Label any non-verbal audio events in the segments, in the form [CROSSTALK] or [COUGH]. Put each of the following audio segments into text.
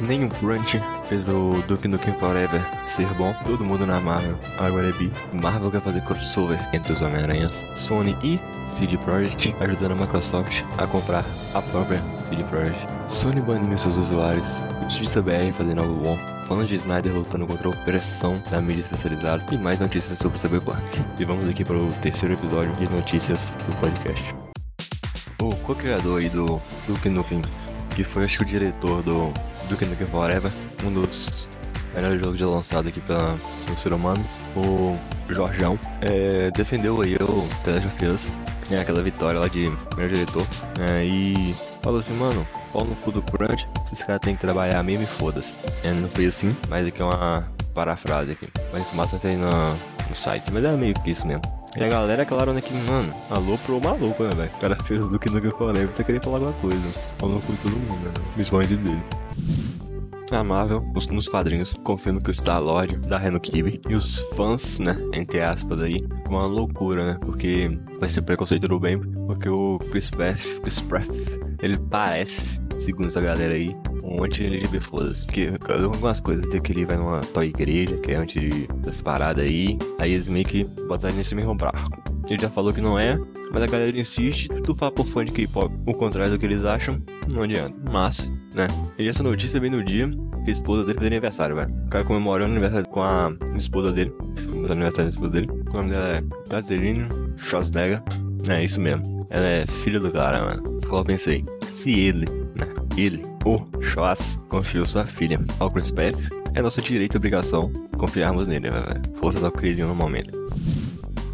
Nem o Crunch fez o Duke Nukem Forever ser bom. Todo mundo na Marvel agora é bi. Marvel quer fazer crossover entre os Homem-Aranhas. Sony e CD Projekt ajudando a Microsoft a comprar a própria CD Projekt. Sony banindo seus usuários. Justiça BR fazendo algo bom. Falando de Snyder lutando contra a opressão da mídia especializada. E mais notícias sobre Cyberpunk. E vamos aqui para o terceiro episódio de notícias do podcast. O co-criador aí do Duke Nukem, que foi acho que o diretor do Duke Nukem Forever, um dos melhores jogos já lançado aqui pela, pelo ser humano, o Jorjão, é, defendeu aí o The Last of né, aquela vitória lá de melhor diretor, é, e falou assim, mano, pau no cu do Crunch, esses caras têm que trabalhar mesmo e foda-se. É, não foi assim, mas aqui é uma parafrase aqui. A informação tá aí no, site, mas é meio que isso mesmo. E a galera, claro, né, que, mano, alô pro maluco, né, velho? O cara fez do que nunca falei, você queria falar alguma coisa. Falou com todo mundo, né? Principalmente dele. A Marvel, nos, nos quadrinhos, confirma que o Star-Lord da Reno Kibe e os fãs, né, entre aspas aí, uma loucura, né, porque vai ser preconceito do bem, porque o Chris Pratt, Chris Pratt, ele parece, segundo essa galera aí, um anti-LGBT foda-se. Porque eu algumas coisas de que ele vai numa tal igreja, que é antes dessa parada aí. Aí eles meio que botaram nesse mesmo barco. Ele já falou que não é, mas a galera insiste. Tu fala pro fã de K-pop o contrário do que eles acham, não adianta. Mas, né? E essa notícia veio no dia que a esposa dele fez aniversário, velho. O cara comemorando o aniversário com a esposa dele. O aniversário da esposa dele. O nome dela é Catherine Schwarzenegger. É isso mesmo. Ela é filha do cara, mano. Como eu pensei, se ele, né? Ele, o Schwarz, confiou sua filha ao Chris Pratt, é nosso direito e obrigação confiarmos nele, velho. Força da crise no momento.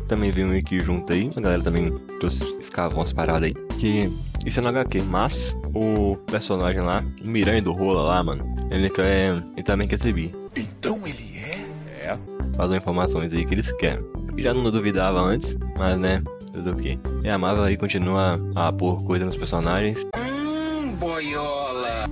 Também veio um aqui junto aí, a galera também trouxe, escavou umas paradas aí, que isso é no HQ, mas o personagem lá, o Miranha do Rola lá, mano, ele quer, ele também quer ser bi. Então ele é? É. Vazou informações aí que eles querem. Já não duvidava antes, mas né, tudo o que. E a Marvel aí continua a pôr coisa nos personagens Hum, boiola.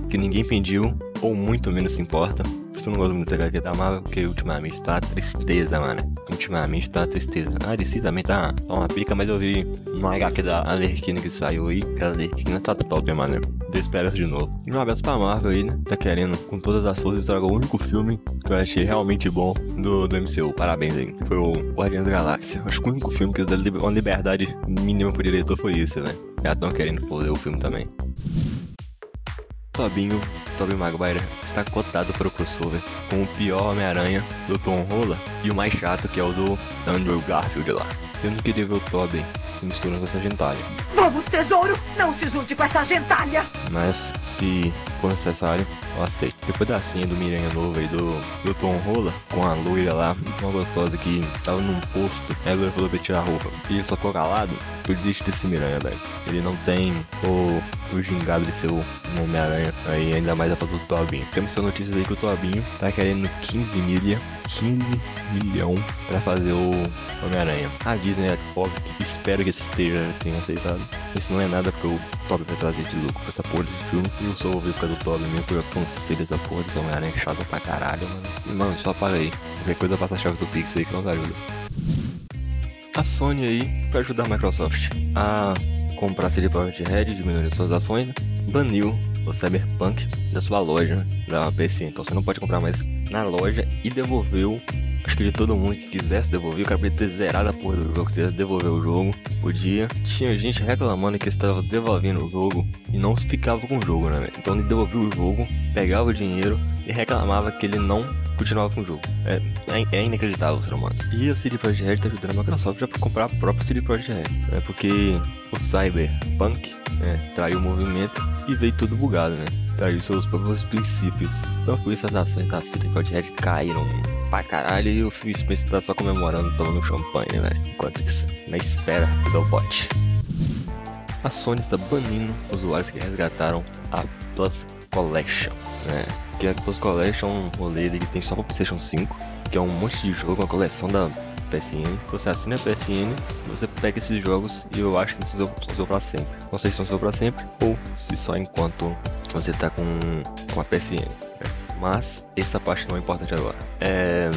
Que ninguém pediu, ou muito menos se importa. Eu não gosto muito da HQ da Marvel, porque ultimamente tá tristeza, mano. Ultimamente tá tristeza. A DC também tá, uma pica, mas eu vi uma HQ da Alerquina que saiu aí, a Alerquina tá top, mano. Isso de novo. E um abraço pra Marvel aí, né? Tá querendo, com todas as forças, estragar o único filme que eu achei realmente bom do, do MCU. Parabéns aí. Foi o Guardiões da Galáxia. Acho que o único filme que deu uma liberdade mínima pro diretor foi isso, né? Já estão querendo fazer o filme também. Tobinho, Tobey Maguire, está cotado para o crossover com o pior Homem-Aranha do Tom Holland e o mais chato que é o do Andrew Garfield lá. Eu não queria ver o Tobey se misturando com essa gentalha, Vamos, tesouro! Não se junte com essa gentalha! mas se for necessário, eu aceito. Depois da senha do Miranha novo aí do, do Tom Holland, com a loira lá, uma gostosa que tava num posto, aí a loira falou pra tirar a roupa. E ele só ficou calado, eu desisto desse Miranha, velho. Ele não tem o, o gingado de ser o Homem-Aranha, aí ainda mais a foto do Tobinho. Temos essa notícia aí que o Tobinho tá querendo 15 milha, 15 milhão pra fazer o Homem-Aranha. A Disney é pobre, espero que esteja tenha aceitado. Isso não é nada porque o Tobey vai trazer de lucro pra essa porra desse filme. Eu vou ver por causa do Tobey mesmo, porque eu cansei dessa porra desse Homem-Aranha chato pra caralho, mano. E, mano, só apaga aí. Qualquer coisa passa a chave do Pix aí que não ajuda. A Sony aí, pra ajudar a Microsoft a comprar CD Projekt Red, diminuir suas ações, baniu o Cyberpunk da sua loja da PC. Então você não pode comprar mais na loja e devolveu. Acho que de todo mundo que quisesse devolver, o cara podia ter zerado a porra do jogo, quisesse devolver o jogo, podia. Tinha gente reclamando que estava devolvendo o jogo e não ficava com o jogo, né? Então ele devolvia o jogo, pegava o dinheiro e reclamava que ele não continuava com o jogo. É, é, é inacreditável o ser humano. E a CD Projekt Red tá ajudando a Microsoft pra comprar a própria CD Projekt Red. É porque o Cyberpunk né, traiu o movimento e veio tudo bugado, né? Traiu seus próprios princípios. Então por isso as ações da CD Projekt Red caíram pra caralho e o Phil Spencer tá só comemorando, tomando champanhe, né? Enquanto isso, na espera do bot. A Sony está banindo usuários que resgataram a Plus Collection, né? Que a Plus Collection é um rolê que tem só para PlayStation 5, que é um monte de jogo, uma coleção da PSN. Você assina a PSN, você pega esses jogos e eu acho que são são para sempre. Não sei se são seu para sempre ou se só enquanto você tá com, com a PSN. Mas essa parte não é importante agora. É,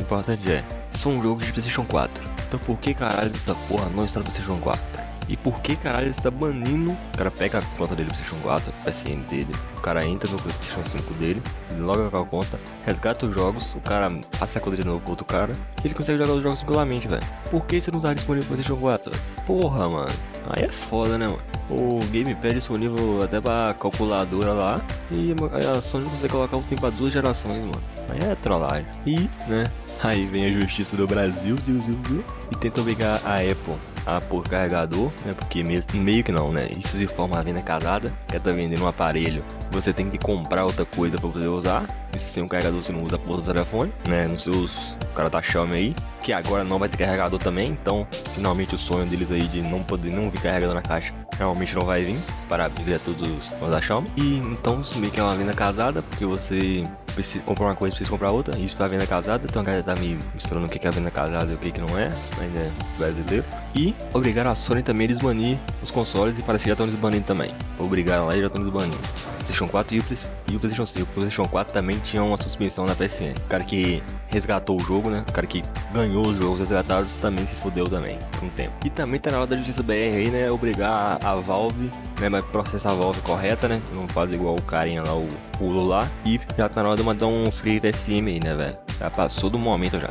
importante é, são jogos de PlayStation 4. Então por que caralho essa porra não está no PlayStation 4? E por que caralho ele está banindo? O cara pega a conta dele do PlayStation 4, o PSN dele, o cara entra no PlayStation 5 dele, loga com a conta, resgata os jogos, o cara passa a conta de novo pro outro cara e ele consegue jogar os jogos tranquilamente, velho. Por que você não tá disponível no PlayStation 4? Véio? Porra, mano. Aí é foda, né, mano? O Gamepad é disponível até pra calculadora lá e a Sony consegue colocar o tempo pra duas gerações, mano. Aí é trollagem. E, né? [LAUGHS] Aí vem a justiça do Brasil, ziu, ziu, ziu, e tenta obrigar a Apple a por carregador, né? Porque meio, meio que não, né? Isso se forma a venda casada, quer tá vendendo um aparelho, você tem que comprar outra coisa para poder usar. E se tem um carregador, você não usa por telefone, né? Nos seus. O cara tá Xiaomi aí, que agora não vai ter carregador também, então finalmente o sonho deles aí de não poder não vir carregador na caixa realmente não vai vir. Parabéns a todos os da Xiaomi. E então isso meio que é uma venda casada, porque você precisa comprar uma coisa, precisa comprar outra. Isso a venda casada, então a galera tá me mostrando o que é a venda casada e o que, que não é, ainda é brasileiro. E obrigaram a Sony também a desbanir os consoles e parece que já estão desbanindo também. Obrigaram lá e já estão desbanindo. PlayStation 4 e o, e o PlayStation 5. O PlayStation 4 também tinha uma suspensão na PSN. O cara que resgatou o jogo, né? O cara que ganhou os jogos resgatados também se fudeu também por um tempo. E também tá na hora da Justiça BR aí, né? Obrigar a Valve, né? Mas processar a Valve correta, né? Não faz igual o carinha lá, o pulo lá. E já tá na hora de mandar um free PSM aí, né, velho? Já passou do momento já.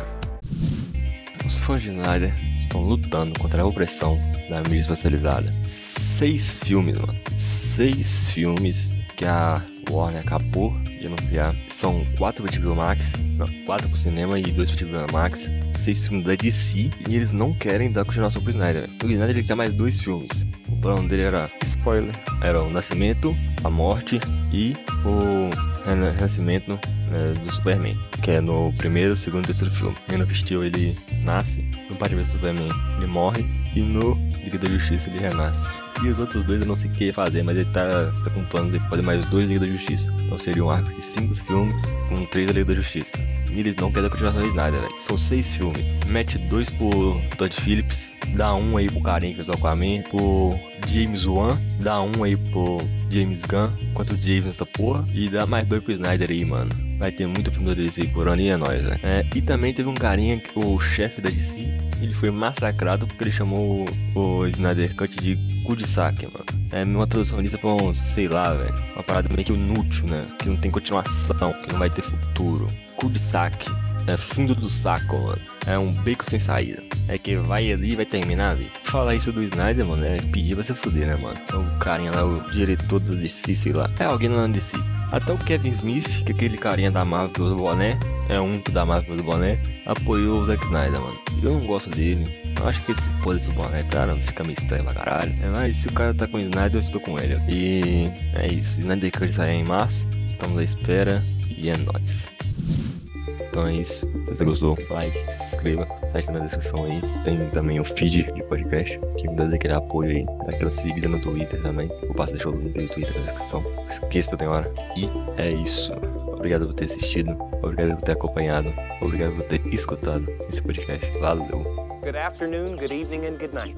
Os fãs de Snyder estão lutando contra a opressão da mídia especializada. Seis filmes, mano. Seis filmes que a Warner acabou de anunciar. São quatro para HBO Max, não, quatro pro cinema e dois para HBO Max. Seis filmes da DC e eles não querem dar continuação pro Snyder. O Snyder ele quer mais dois filmes. O plano dele era, spoiler, era o Nascimento, a Morte e o Renascimento né, do Superman, que é no primeiro, segundo e terceiro filme. Of Steel ele nasce, no Batman Superman ele morre e no Liga da Justiça ele renasce. E os outros dois eu não sei o que fazer, mas ele tá, tá com plano de fazer mais dois Liga da Justiça. Então seria um arco de cinco filmes com três da Liga da Justiça. E eles não querem a continuação de Snyder, velho. São seis filmes. Mete dois por Todd Phillips, dá um aí pro carinha que fez o Aquaman, pro James Wan, dá um aí pro James Gunn, quanto o James nessa porra, e dá mais dois pro Snyder aí, mano. Vai ter muito filme da DC por ano e é nóis, né? É, e também teve um carinha, o chefe da DC, ele foi massacrado porque ele chamou o, o Snyder Cut de cu de saque, mano. É uma tradução disso pra um, sei lá, velho. Uma parada meio que inútil, né? Que não tem continuação, que não vai ter futuro. Cu de saque. É fundo do saco, mano. É um beco sem saída. É que vai ali e vai terminar, velho. Falar isso do Snyder, mano, é pedir pra se fuder, né, mano? O carinha lá, o diretor do DC, sei lá. É alguém lá no DC. Até o Kevin Smith, que é aquele carinha da Marvel do boné, é um da Marvel do boné, apoiou o Zack Snyder, mano. Eu não gosto dele. Eu acho que esse pôs esse boné, cara, fica meio estranho pra caralho. É, mas se o cara tá com o Snyder, eu estou com ele. E é isso. Snyder Cut sai em março. Estamos à espera. E é nóis. Então é isso. Se você gostou, like, se inscreva, site na descrição aí. Tem também o feed de podcast, que me dá aquele apoio aí, dá aquela seguida no Twitter também. Vou passar deixar o link do Twitter na descrição. Esqueça que tem hora. E é isso. Obrigado por ter assistido, obrigado por ter acompanhado, obrigado por ter escutado esse podcast. Valeu. Good afternoon, good evening, and good night.